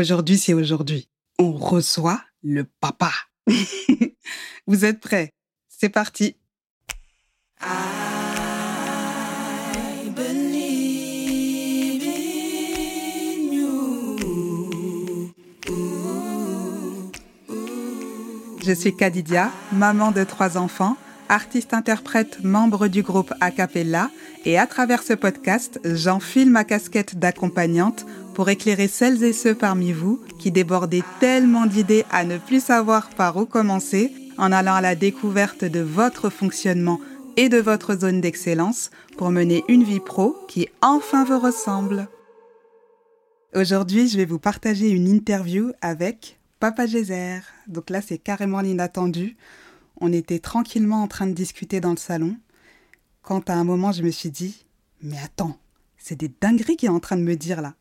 Aujourd'hui, c'est aujourd'hui. On reçoit le papa. Vous êtes prêts? C'est parti. Je suis Kadidia, maman de trois enfants, artiste-interprète, membre du groupe Acapella, et à travers ce podcast, j'enfile ma casquette d'accompagnante pour éclairer celles et ceux parmi vous qui débordaient tellement d'idées à ne plus savoir par où commencer en allant à la découverte de votre fonctionnement et de votre zone d'excellence pour mener une vie pro qui enfin vous ressemble. Aujourd'hui, je vais vous partager une interview avec Papa Gézer. Donc là, c'est carrément l'inattendu. On était tranquillement en train de discuter dans le salon quand à un moment, je me suis dit, mais attends, c'est des dingueries qu'il est en train de me dire là.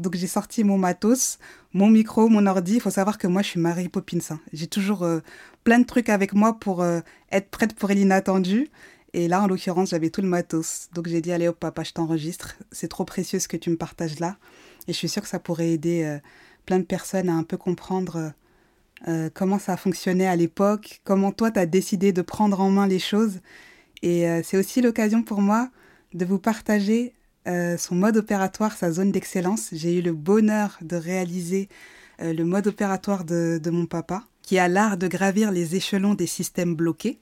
Donc j'ai sorti mon matos, mon micro, mon ordi. Il faut savoir que moi, je suis Marie Poppins. hein. J'ai toujours euh, plein de trucs avec moi pour euh, être prête pour l'inattendu. Et là, en l'occurrence, j'avais tout le matos. Donc j'ai dit, allez hop, papa, je t'enregistre. C'est trop précieux ce que tu me partages là. Et je suis sûre que ça pourrait aider euh, plein de personnes à un peu comprendre comment ça a fonctionné à l'époque, comment toi, tu as décidé de prendre en main les choses. Et c'est aussi l'occasion pour moi de vous partager euh, son mode opératoire, sa zone d'excellence. J'ai eu le bonheur de réaliser euh, le mode opératoire de, mon papa, qui a l'art de gravir les échelons des systèmes bloqués.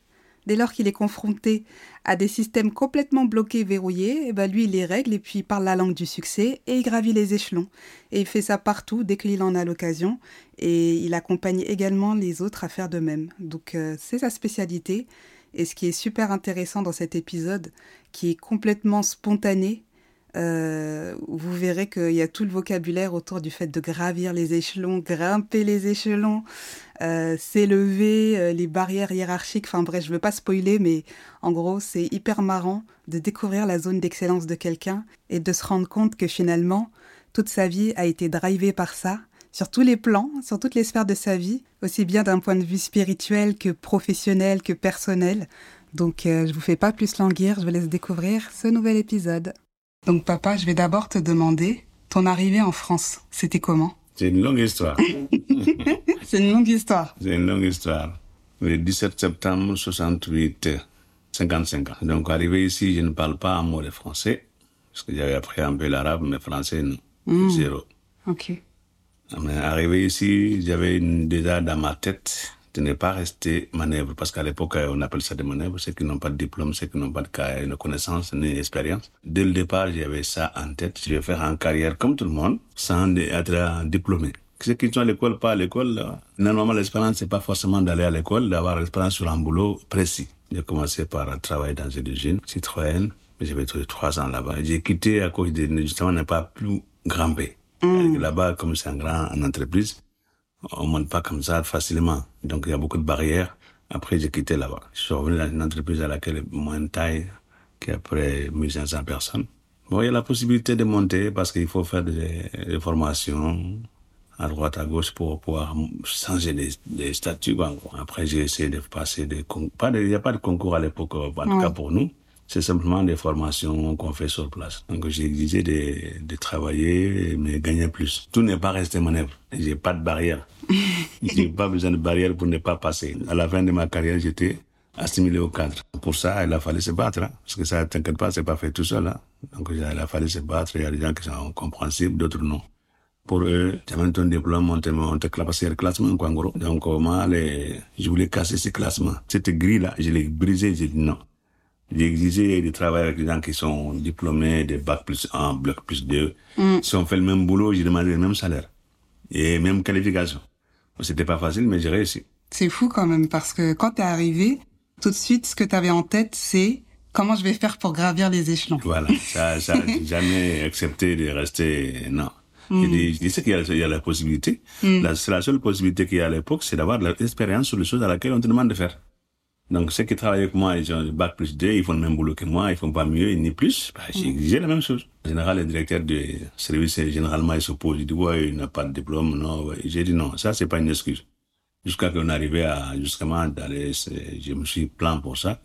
Dès lors qu'il est confronté à des systèmes complètement bloqués, verrouillés, eh ben lui, il les règle et puis il parle la langue du succès et il gravit les échelons. Et il fait ça partout dès qu'il en a l'occasion et il accompagne également les autres à faire de même. Donc euh, c'est sa spécialité. Et ce qui est super intéressant dans cet épisode, qui est complètement spontané, euh, vous verrez qu'il y a tout le vocabulaire autour du fait de gravir les échelons, grimper les échelons, euh, s'élever, euh, les barrières hiérarchiques. Enfin bref, je ne veux pas spoiler, mais en gros, c'est hyper marrant de découvrir la zone d'excellence de quelqu'un et de se rendre compte que finalement, toute sa vie a été drivée par ça, sur tous les plans, sur toutes les sphères de sa vie, aussi bien d'un point de vue spirituel que professionnel que personnel. Donc euh, je vous fais pas plus languir, je vous laisse découvrir ce nouvel épisode. Donc papa, je vais d'abord te demander, ton arrivée en France, c'était comment? C'est une longue histoire. C'est une longue histoire. C'est une longue histoire. Le 17 septembre 68, 55 ans. Donc, arrivé ici, je ne parle pas un mot de français, parce que j'avais appris un peu l'arabe, mais français, non. Zéro. Ok. Mais arrivé ici, j'avais déjà dans ma tête de ne pas rester manœuvre, parce qu'à l'époque, on appelle ça des manœuvres, ceux qui n'ont pas de diplôme, ceux qui n'ont pas de, ca- de connaissances ni d'expérience. Dès le départ, j'avais ça en tête. Je vais faire une carrière comme tout le monde, sans être diplômé. Ceux qui sont à l'école, pas à l'école, là, normalement, l'expérience, c'est pas forcément d'aller à l'école, d'avoir l'expérience sur un boulot précis. J'ai commencé par travailler dans une usine, Citroën, mais j'avais trouvé trois ans là-bas. J'ai quitté à cause de, justement, ne pas plus grimper. Là-bas, comme c'est un grand une entreprise, on monte pas comme ça facilement. Donc, il y a beaucoup de barrières. Après, j'ai quitté là-bas. Je suis revenu dans une entreprise à laquelle moins de taille, qui a près de 1500 personnes. Bon, il y a la possibilité de monter parce qu'il faut faire des, des formations à droite, à gauche pour pouvoir changer les, les statuts. Après, j'ai essayé de passer des concours. Il n'y a pas de concours à l'époque, en tout Ouais. cas pour nous. C'est simplement des formations qu'on fait sur place. Donc, j'ai exigé de, de travailler, mais gagner plus. Tout n'est pas resté mon œuvre. J'ai pas de barrière. j'ai pas besoin de barrière pour ne pas passer. À la fin de ma carrière, j'étais assimilé au cadre. Pour ça, il a fallu se battre, hein, parce que ça, t'inquiète pas, c'est pas fait tout seul. Hein. Donc, il a fallu se battre. Il y a des gens qui sont compréhensibles, d'autres non. Pour eux, j'avais ton diplôme, on te, on te classé le classement, quoi, en gros. Donc, moi, les, je voulais casser ce classement. Cette grille-là, je l'ai brisé, j'ai dit non. J'ai exigé de travailler avec des gens qui sont diplômés de bac plus 1, bac plus 2. Si on fait le même boulot, j'ai demandé le même salaire. Et même qualification. C'était pas facile, mais j'ai réussi. C'est fou quand même parce que quand t'es arrivé, tout de suite, ce que t'avais en tête, c'est comment je vais faire pour gravir les échelons. Voilà, ça, ça, j'ai jamais accepté de rester, non. Je dis, je dis qu'il y a, il y a la possibilité. La- C'est la seule possibilité qu'il y a à l'époque, c'est d'avoir de l'expérience sur les choses à laquelle on te demande de faire. Donc, ceux qui travaillent avec moi, ils ont le bac plus 2, ils font le même boulot que moi, ils font pas mieux ni plus. Bah, j'ai exigé la même chose. En général, le directeur de service, généralement, il s'oppose. Il dit, ouais, il n'a pas de diplôme, non, ouais. J'ai dit non, ça, c'est pas une excuse. Jusqu'à qu'on arrivait à, justement, d'aller, je me suis plaint pour ça.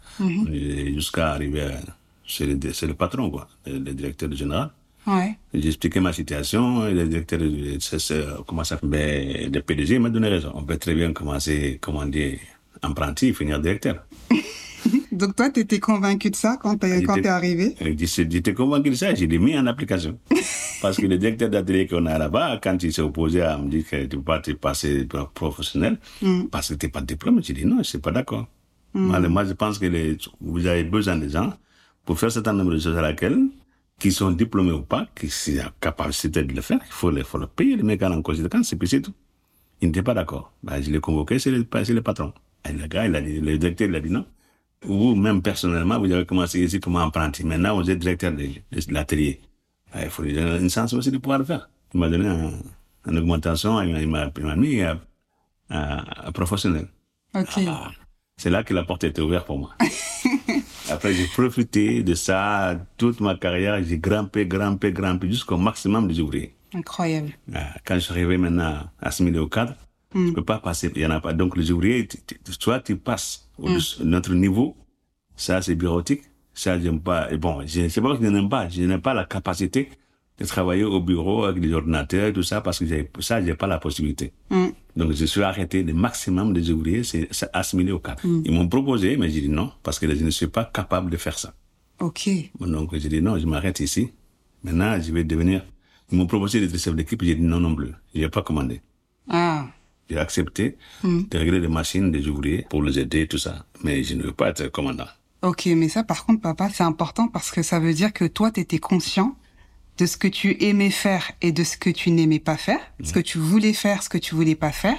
Et Jusqu'à arriver à, c'est le, le patron, quoi, le, le directeur général. Ouais. J'ai expliqué ma situation, et le directeur de, comment ça s'appelle, de PDG m'a donné raison. On peut très bien commencer, comment dire, apprenti finir directeur. Donc toi, t'étais convaincu de ça quand J'étais- t'es arrivé? J'étais j'étais convaincu de ça, j'ai l'ai mis en application. Parce que le directeur d'atelier qu'on a là-bas, quand il s'est opposé à me dire que tu peux pas te passer professionnel, parce que tu n'as pas de diplôme, j'ai dit non, je suis pas d'accord. Moi, le- Moi, je pense que les- vous avez besoin de gens pour faire certain nombre de choses à laquelle, qui sont diplômés ou pas, qui sont capacité de le faire, il faut le, faut le payer, les mecs en conséquence, et puis c'est tout. Il n'était pas d'accord. Ben, je l'ai convoqué, c'est le, c'est le patron. Et le gars, il a dit, le directeur, il a dit non. Vous, même personnellement, vous avez commencé ici comme apprenti. Maintenant, vous êtes directeur de, de l'atelier. Ah, Il faut lui donner une chance aussi de pouvoir le faire. Il m'a donné un- une augmentation, il m'a- mis à, à- à professionnel. Ok. Ah, c'est là que la porte était ouverte pour moi. Après, j'ai profité de ça toute ma carrière. J'ai grimpé, grimpé, grimpé jusqu'au maximum des ouvriers. Incroyable. Ah, Quand je suis arrivé maintenant à assimiler au cadre, je peux pas passer, il y en a pas. Donc les ouvriers, soit tu passes au notre niveau, ça c'est bureautique, ça j'aime pas. Et bon, je sais pas que je n'aime pas, je n'ai pas la capacité de travailler au bureau avec des ordinateurs et tout ça parce que j'ai- ça j'ai pas la possibilité. Donc je suis arrêté le maximum des ouvriers, c'est c'est assimilé au cadre. Ils m'ont proposé, mais j'ai dit non parce que je ne suis pas capable de faire ça. Ok. Donc j'ai dit non, je m'arrête ici. Maintenant, je vais devenir. Ils m'ont proposé d'être chef d'équipe, j'ai dit non non plus. Je n'ai pas commandé. Ah. J'ai accepté de régler les machines des ouvriers pour les aider, tout ça. Mais je ne veux pas être commandant. Ok, mais ça, par contre, papa, c'est important parce que ça veut dire que toi, t'étais conscient de ce que tu aimais faire et de ce que tu n'aimais pas faire, ce que tu voulais faire, ce que tu voulais pas faire.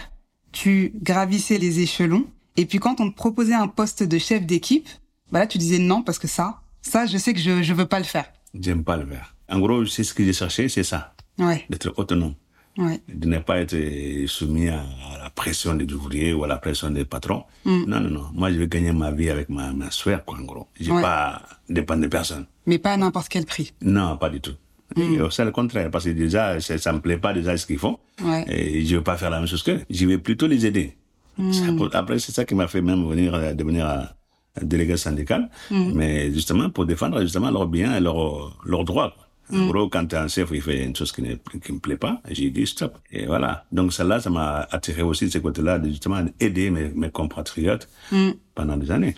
Tu gravissais les échelons. Et puis quand on te proposait un poste de chef d'équipe, bah là, tu disais non parce que ça, ça, je sais que je, je veux pas le faire. J'aime pas le faire. En gros, c'est ce que j'ai cherché, c'est ça. Ouais, D'être autonome. Ouais. De ne pas être soumis à la pression des ouvriers ou à la pression des patrons. Non, non, non. Moi, je vais gagner ma vie avec ma, ma sphère, quoi, en gros. Je Ouais. pas dépendre de personne. Mais pas à n'importe quel prix. Non, pas du tout. Et C'est le contraire, parce que déjà, ça, ça me plaît pas déjà ce qu'ils font. Ouais. Et je veux pas faire la même chose qu'eux. Je vais plutôt les aider. Ça pour- Après, c'est ça qui m'a fait même venir, euh, devenir euh, délégué syndical. Mais justement, pour défendre justement leurs biens et leurs, leurs droits. Quoi. En gros, quand un chef il fait une chose qui ne qui me plaît pas, j'ai dit stop. Et voilà. Donc celle-là, ça m'a attiré aussi de ce côté-là, de justement aider mes, mes compatriotes pendant des années.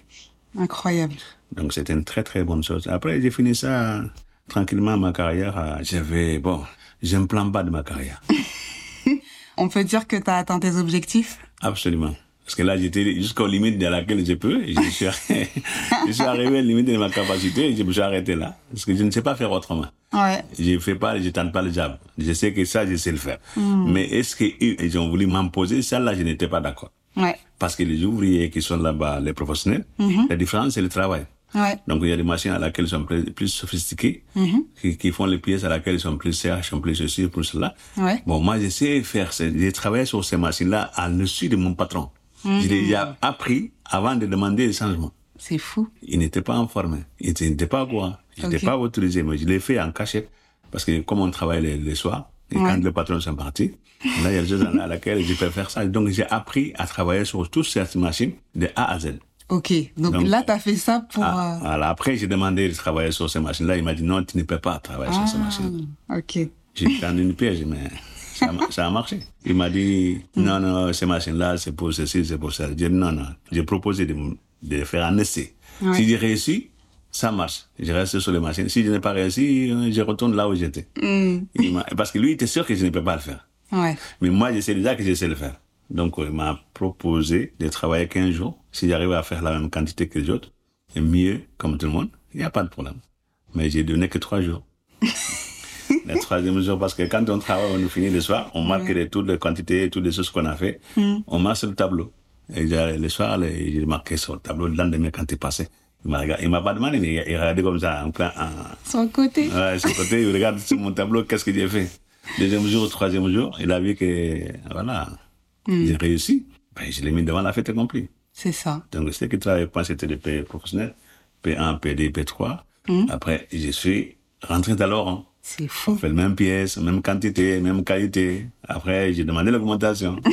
Incroyable. Donc c'était une très très bonne chose. Après, j'ai fini ça tranquillement ma carrière. J'avais, bon, j'ai un plan bas de ma carrière. On peut dire que t'as atteint tes objectifs? Absolument. Parce que là, j'étais jusqu'aux limites de laquelle je peux. Je suis, je suis arrivé à la limite de ma capacité et je me suis arrêté là. Parce que je ne sais pas faire autrement. Ouais. Je fais pas, je tente pas le job. Je sais que ça, je sais le faire. Mais est-ce qu'ils ont voulu m'imposer ça là, je n'étais pas d'accord. Ouais. Parce que les ouvriers qui sont là-bas, les professionnels, la différence, c'est le travail. Ouais. Donc il y a des machines à laquelle ils sont plus, plus sophistiquées, qui, qui font les pièces à laquelle ils sont plus CH, sont plus ceci, plus cela. Ouais. Bon, moi, je sais faire, j'ai travaillé sur ces machines-là à dessus de mon patron. Je l'ai déjà appris avant de demander des changements. C'est fou. Il n'était pas informé. Il n'était pas courant. Il n'était Ok. pas autorisé, mais je l'ai fait en cachette. Parce que comme on travaille les, les soirs, et Ouais. quand les patrons sont partis, là, il y a des choses à laquelle je peux faire ça. Donc, j'ai appris à travailler sur toutes ces machines de A à Z. Ok. Donc, Donc, là, t'as fait ça pour... Ah, euh, voilà. Après, j'ai demandé de travailler sur ces machines-là. Il m'a dit non, tu ne peux pas travailler sur ces machines. ah, ok. J'ai tendu une piège, mais ça, a- ça a marché. Il m'a dit non, non, ces machines-là, c'est pour ceci, c'est pour ça. J'ai dit non, non. J'ai proposé de, faire un essai. Ouais. Si j'ai réussi, ça marche. Je reste sur les machines. Si je n'ai pas réussi, euh, je retourne là où j'étais. M'a- Parce que lui, il était sûr que je ne peux pas le faire. Ouais. Mais moi, je sais déjà que je sais le faire. Donc, euh, il m'a proposé de travailler 15 jours. Si j'arrive à faire la même quantité que les autres, et mieux, comme tout le monde, il n'y a pas de problème. Mais j'ai donné que 3 jours. le troisième jour, parce que quand on travaille, on finit le soir, on marque les, toutes les quantités, toutes les choses qu'on a fait, on marque sur le tableau. Et le soir, j'ai marqué sur le tableau le lendemain quand il passait. Il m'a regardé- il m'a pas demandé, mais il, il regardait comme ça, en plein, en, le côté. Ouais, le côté, il regarde sur mon tableau, qu'est-ce que j'ai fait? Deuxième jour, troisième jour, il a vu que, voilà, j'ai réussi. Ben, je l'ai mis devant la fête accomplie. C'est ça. Donc, ceux qui travaillaient pas, c'était des P professionnels. P1, P2, P3. Après, je suis rentré dans l'or. C'est On fou. fait la même pièce, même quantité, même qualité. Après, j'ai demandé l'augmentation.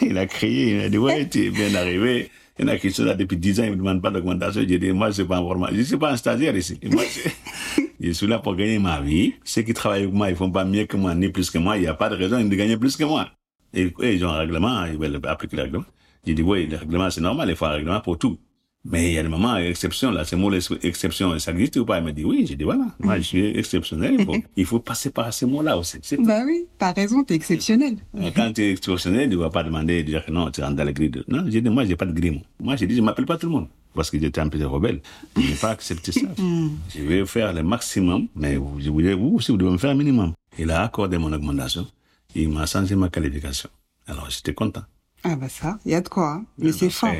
il a crié, il a dit, ouais, tu es bien arrivé. Il y en a qui sont là depuis 10 ans, ils ne me demandent pas d'augmentation. J'ai dit, moi, c'est pas un. Je ne suis pas un stagiaire ici. Moi, je, Je suis là pour gagner ma vie. Ceux qui travaillent avec moi, ils font pas mieux que moi, ni plus que moi. Il n'y a pas de raison de gagner plus que moi. Et, et ils ont un règlement, ils veulent appliquer le règlement. J'ai dit, oui, le règlement, c'est normal, il faut un règlement pour tout. Mais il y a des moments, exception, là, c'est mot exception, ça existe ou pas? Elle m'a dit, oui, j'ai dit, voilà, moi, je suis exceptionnel, il faut, il faut passer par ces mots-là aussi. Bah oui, t'as raison, t'es exceptionnel. Quand tu es exceptionnel, tu ne vas pas demander, dire que non, tu rentres dans la grille de... Non, j'ai dit, moi, j'ai pas de grille, moi. J'ai dit, je m'appelle pas tout le monde. Parce que j'étais un peu rebelle. Je n'ai pas accepté ça. je vais faire le maximum, mais vous, vous aussi, vous devez me faire un minimum. Il a accordé mon augmentation. Il m'a changé ma qualification. Alors, j'étais content. Ah, bah ça, il y a de quoi, hein. Mais c'est fort.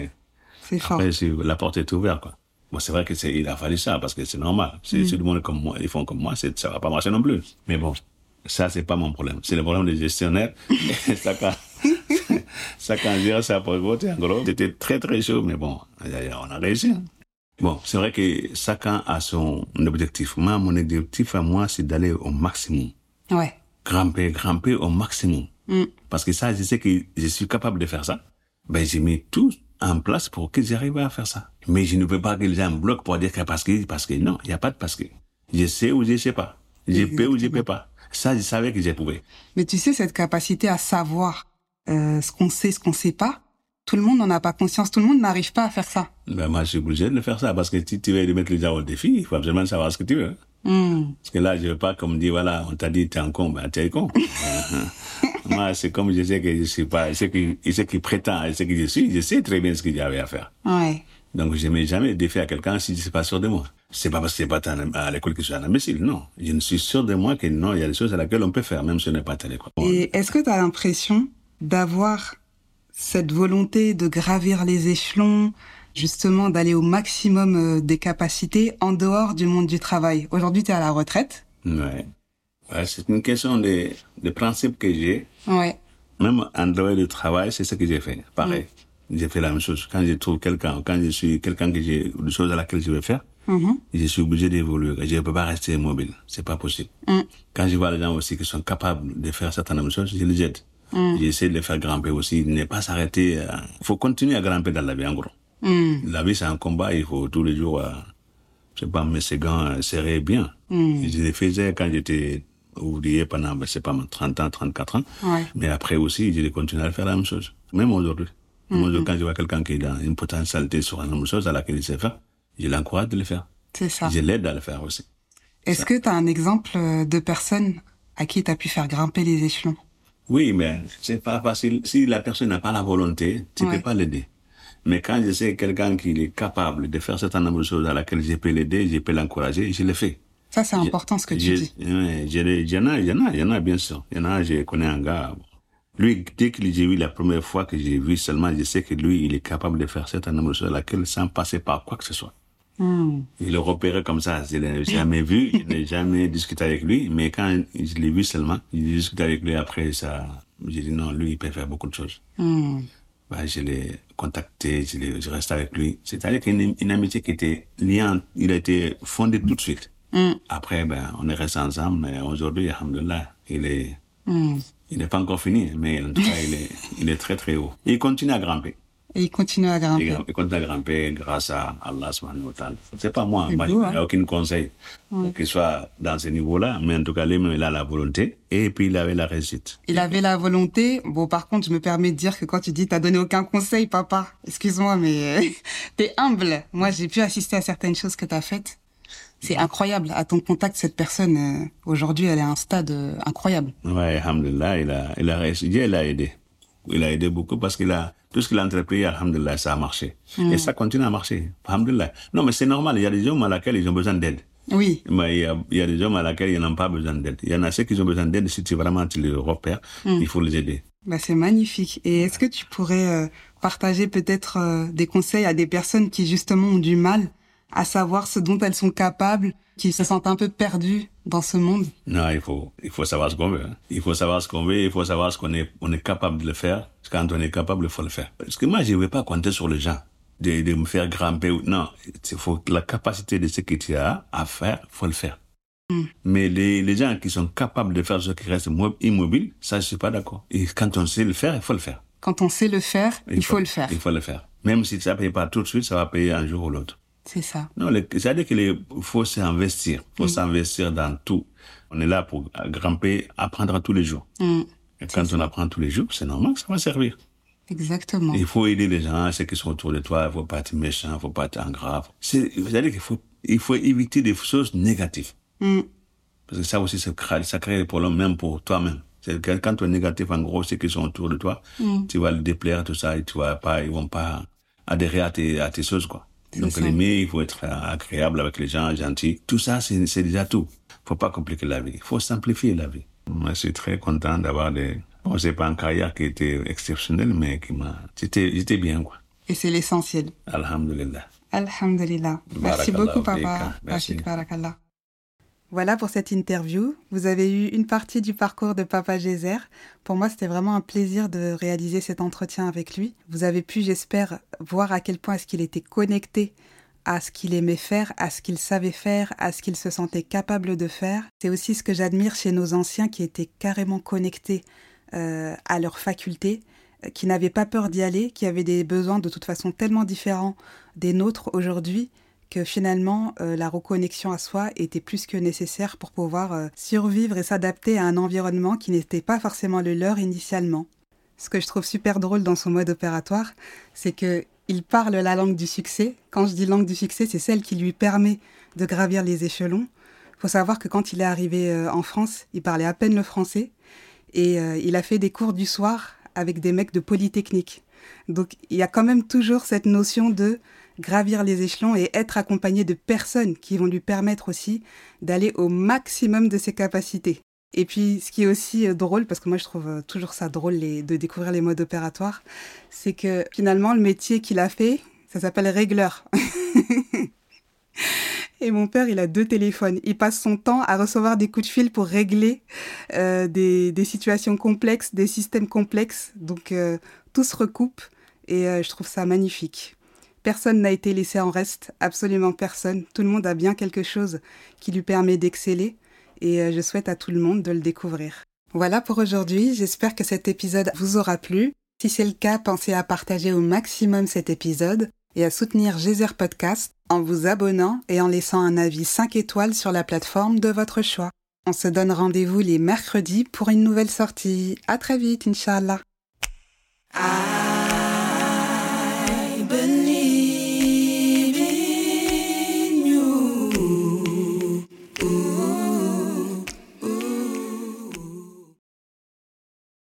C'est fort. Après, la porte est ouverte, quoi. Bon, c'est vrai que c'est, il a fallu ça, parce que c'est normal. Si tout le monde comme moi, ils font comme moi, c'est, ça va pas marcher non plus. Mais bon, ça, c'est pas mon problème. C'est le problème des gestionnaires. ça, quand, ça, quand je ça pour voter, en gros, c'était très, très chaud, mais bon, on a réussi. Hein. Bon, c'est vrai que chacun a son objectif. Moi, mon objectif à moi, c'est d'aller au maximum. Ouais. Grimper, grimper au maximum. Mm. Parce que ça, je sais que je suis capable de faire ça. Ben, j'ai mis tout en place pour que j'arrive à faire ça. Mais je ne peux pas les gens me bloquent pour dire que parce que, parce que non, il n'y a pas de parce que. Je sais ou je sais pas. Je peux ou je peux pas. Ça, je savais que j'ai pouvais. Mais tu sais, cette capacité à savoir euh, ce qu'on sait, ce qu'on sait pas, tout le monde n'en a pas conscience. Tout le monde n'arrive pas à faire ça. Ben, moi, je suis obligé de faire ça parce que si tu veux mettre les gens au défi, il faut absolument savoir ce que tu veux. Hmm. Parce que là, je veux pas comme dire, voilà, on t'a dit, t'es un con, ben, t'es un con. Moi, c'est comme je sais que je suis pas, ce qui, ce qui prétend, ce que je suis, je sais très bien ce que j'avais à faire. Ouais. Donc, je n'ai jamais défait à quelqu'un si je suis pas sûr de moi. C'est pas parce que c'est pas à l'école que je suis un imbécile, non. Je ne suis sûr de moi que non, il y a des choses à laquelle on peut faire, même si on n'est pas à l'école. Et est-ce que tu as l'impression d'avoir cette volonté de gravir les échelons, justement d'aller au maximum euh, des capacités en dehors du monde du travail? Aujourd'hui, tu es à la retraite. Ouais c'est une question de, de principe que j'ai. Ouais. Même en dehors du travail, c'est ce que j'ai fait. Pareil. Mm. J'ai fait la même chose. Quand je trouve quelqu'un, quand je suis quelqu'un que j'ai, des choses à laquelle je veux faire, mm-hmm. je suis obligé d'évoluer. Je ne peux pas rester immobile. C'est pas possible. Mm. Quand je vois les gens aussi qui sont capables de faire certaines choses, je les aide. Mm. J'essaie de les faire grimper aussi, ne pas s'arrêter. Il euh, faut continuer à grimper dans la vie, en gros. La vie, c'est un combat. Il faut tous les jours, euh, je sais pas, mes ses gants euh, serrer bien. Je les faisais quand j'étais ouvrier pendant, ben, c'est pas 30 ans, 34 ans. Mais après aussi, j'ai continué à faire la même chose. Même aujourd'hui. Mm quand je vois quelqu'un qui est dans une potentialité sur même chose à laquelle il sait faire, je l'encourage de le faire. C'est ça. Je l'aide à le faire aussi. Est-ce que tu as un exemple euh, de personne à qui tu as pu faire grimper les échelons? Oui, mais c'est pas facile. Si la personne n'a pas la volonté, tu ne peux pas l'aider. Mais quand je sais quelqu'un qui est capable de faire certain nombre de choses à laquelle je peux l'aider, je peux l'encourager, je le fais. Ça, c'est important ce que tu dis. Il y en a, il y en a, il y en a, bien sûr. Il y en a, je connais un gars. Lui, dès que j'ai vu la première fois que j'ai vu seulement, je sais que lui, il est capable de faire certaines choses à laquelle sans passer par quoi que ce soit. Hmm. Il le repérait comme ça. Je l'ai jamais vu, je n'ai jamais discuté avec lui, mais quand je l'ai vu seulement, j'ai discuté avec lui après ça. J'ai dit non, lui, il peut faire beaucoup de choses. Hmm. Bah, je l'ai contacté, je, je reste avec lui. C'est-à-dire qu'une une amitié qui était liante, il a été fondé tout de suite. Mm. Après, ben, on est resté ensemble, mais aujourd'hui, alhamdoulilah, il est, mm. il n'est pas encore fini, mais en tout cas, il est, il est très très haut. il continue à grimper. Et il continue à grimper. Il, continue à grimper grâce à Allah subhanahu wa ta'ala. C'est pas moi, moi il n'y a hein. aucun conseil mm. qu'il soit dans ce niveau-là, mais en tout cas, lui il a la volonté et puis il avait la réussite. Il avait la volonté. Bon, par contre, je me permets de dire que quand tu dis t'as donné aucun conseil, papa, excuse-moi, mais tu t'es humble. Moi, j'ai pu assister à certaines choses que t'as faites c'est incroyable. À ton contact, cette personne, euh, aujourd'hui, elle est à un stade euh, incroyable. Ouais, alhamdulillah, il a, il a réussi. il a aidé. Il a aidé beaucoup parce qu'il a, tout ce qu'il a entrepris, alhamdulillah, ça a marché. Et mm. ça continue à marcher. Alhamdulillah. Non, mais c'est normal. Il y a des hommes à laquelle ils ont besoin d'aide. Oui. Mais il y, a, il y a des hommes à laquelle ils n'ont pas besoin d'aide. Il y en a ceux qui ont besoin d'aide. Si tu vraiment tu les repères, mm. il faut les aider. Bah, c'est magnifique. Et est-ce que tu pourrais euh, partager peut-être des conseils à des personnes qui justement ont du mal à savoir ce dont elles sont capables, qui se sentent un peu perdues dans ce monde Non, il faut, il faut savoir ce qu'on veut. Hein. Il faut savoir ce qu'on veut, il faut savoir ce qu'on est, on est capable de le faire. Quand on est capable, il faut le faire. Parce que moi, je ne vais pas compter sur les gens de, de me faire grimper. Non, il faut la capacité de ce que tu as à faire, il faut le faire. Hmm. Mais les, les gens qui sont capables de faire ce qui reste immobile, ça, je suis pas d'accord. Et quand on sait le faire, il faut le faire. Quand on sait le faire, il, faut, le faire. Il faut le faire. Même si ça ne paye pas tout de suite, ça va payer un jour ou l'autre. C'est ça. Non, c'est-à-dire qu'il faut s'investir. Il faut s'investir dans tout. On est là pour grimper, apprendre tous les jours. Mm. Et quand on apprend tous les jours, c'est normal que ça va servir. Exactement. Il faut aider les gens, ceux qui sont autour de toi. Il faut pas être méchant, il faut pas être ingrat. C'est-à-dire qu'il faut, il faut éviter des choses négatives. Mm. Parce que ça aussi, ça crée, ça crée des problèmes même pour toi-même. C'est que quand tu es négatif, en gros, ceux qui sont autour de toi, Mm. tu vas les déplaire, tout ça, et tu vas pas, ils vont pas adhérer à tes, à tes choses, quoi. Donc, ça. l'aimer, il faut être agréable avec les gens, gentil. Tout ça, c'est c'est déjà tout. faut pas compliquer la vie. Il faut simplifier la vie. Moi, je suis très content d'avoir des... Bon, c'est pas un carrière qui était exceptionnel, mais qui m'a... J'étais j'étais bien, quoi. Et c'est l'essentiel. Alhamdulillah. Alhamdulillah. Merci beaucoup, papa. Merci. Barakallah. Voilà pour cette interview. Vous avez eu une partie du parcours de Papa Gézer. Pour moi, c'était vraiment un plaisir de réaliser cet entretien avec lui. Vous avez pu, j'espère, voir à quel point est-ce qu'il était connecté à ce qu'il aimait faire, à ce qu'il savait faire, à ce qu'il se sentait capable de faire. C'est aussi ce que j'admire chez nos anciens qui étaient carrément connectés euh, à leurs facultés, qui n'avaient pas peur d'y aller, qui avaient des besoins de toute façon tellement différents des nôtres aujourd'hui que finalement euh, la reconnexion à soi était plus que nécessaire pour pouvoir euh, survivre et s'adapter à un environnement qui n'était pas forcément le leur initialement. Ce que je trouve super drôle dans son mode opératoire, c'est que il parle la langue du succès. Quand je dis langue du succès, c'est celle qui lui permet de gravir les échelons. Il faut savoir que quand il est arrivé euh, en France, il parlait à peine le français et il a fait des cours du soir avec des mecs de Polytechnique. Donc il y a quand même toujours cette notion de gravir les échelons et être accompagné de personnes qui vont lui permettre aussi d'aller au maximum de ses capacités. Et puis, ce qui est aussi euh, drôle, parce que moi je trouve euh, toujours ça drôle de découvrir les modes opératoires, c'est que finalement le métier qu'il a fait, ça s'appelle régleur. Et mon père, il a deux téléphones. Il passe son temps à recevoir des coups de fil pour régler euh, des, situations complexes, des systèmes complexes. Donc tout se recoupe et je trouve ça magnifique. Personne n'a été laissé en reste, absolument personne. Tout le monde a bien quelque chose qui lui permet d'exceller et euh, je souhaite à tout le monde de le découvrir. Voilà pour aujourd'hui, j'espère que cet épisode vous aura plu. Si c'est le cas, pensez à partager au maximum cet épisode et à soutenir Gézer Podcast en vous abonnant et en laissant un avis 5 étoiles sur la plateforme de votre choix. On se donne rendez-vous les mercredis pour une nouvelle sortie. À très vite, Inch'Allah.